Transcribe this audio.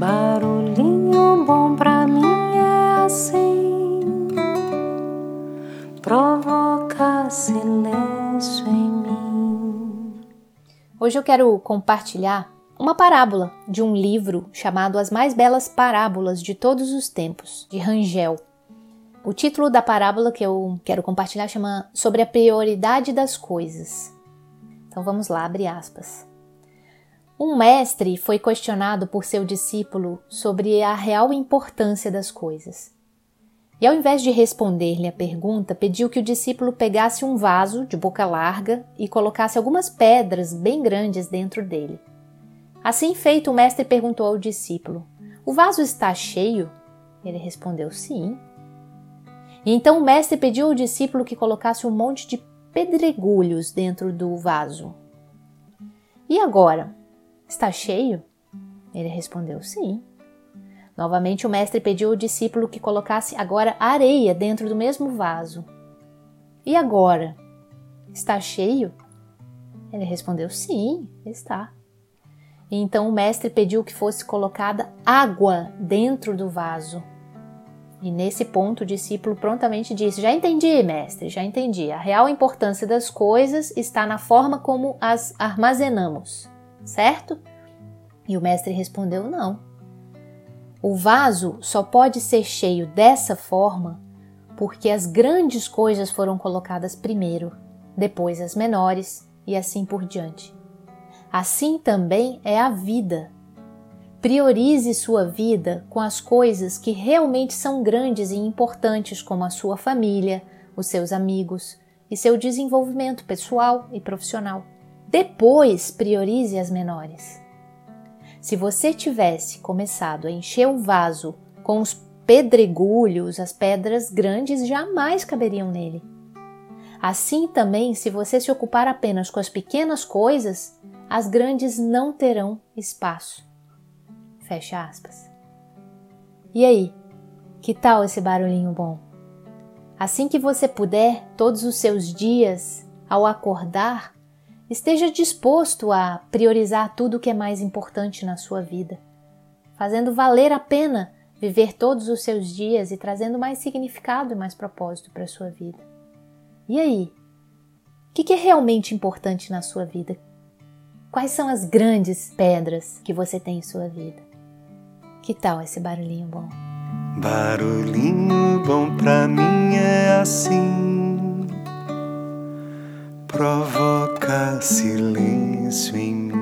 Barulhinho bom pra mim é assim, provoca silêncio em mim. Hoje eu quero compartilhar uma parábola de um livro chamado As Mais Belas Parábolas de Todos os Tempos, de Rangel. O título da parábola que eu quero compartilhar chama Sobre a Prioridade das Coisas. Então vamos lá, abre aspas. Um mestre foi questionado por seu discípulo sobre a real importância das coisas. E ao invés de responder-lhe a pergunta, pediu que o discípulo pegasse um vaso de boca larga e colocasse algumas pedras bem grandes dentro dele. Assim feito, o mestre perguntou ao discípulo: O vaso está cheio? Ele respondeu: Sim. E então o mestre pediu ao discípulo que colocasse um monte de pedregulhos dentro do vaso. E agora? Está cheio? Ele respondeu: Sim. Novamente o mestre pediu ao discípulo que colocasse agora areia dentro do mesmo vaso. E agora? Está cheio? Ele respondeu: Sim, está. E então o mestre pediu que fosse colocada água dentro do vaso. E nesse ponto o discípulo prontamente disse: Já entendi, mestre, já entendi. A real importância das coisas está na forma como as armazenamos, certo? E o mestre respondeu: Não. O vaso só pode ser cheio dessa forma porque as grandes coisas foram colocadas primeiro, depois as menores e assim por diante. Assim também é a vida. Priorize sua vida com as coisas que realmente são grandes e importantes, como a sua família, os seus amigos e seu desenvolvimento pessoal e profissional. Depois, priorize as menores. Se você tivesse começado a encher o vaso com os pedregulhos, as pedras grandes jamais caberiam nele. Assim também, se você se ocupar apenas com as pequenas coisas, as grandes não terão espaço. Fecha aspas. E aí, que tal esse barulhinho bom? Assim que você puder, todos os seus dias, ao acordar, esteja disposto a priorizar tudo o que é mais importante na sua vida, fazendo valer a pena viver todos os seus dias e trazendo mais significado e mais propósito para a sua vida. E aí? O que é realmente importante na sua vida? Quais são as grandes pedras que você tem em sua vida? Que tal esse barulhinho bom? Barulhinho bom pra mim é assim, provoca silêncio em mim.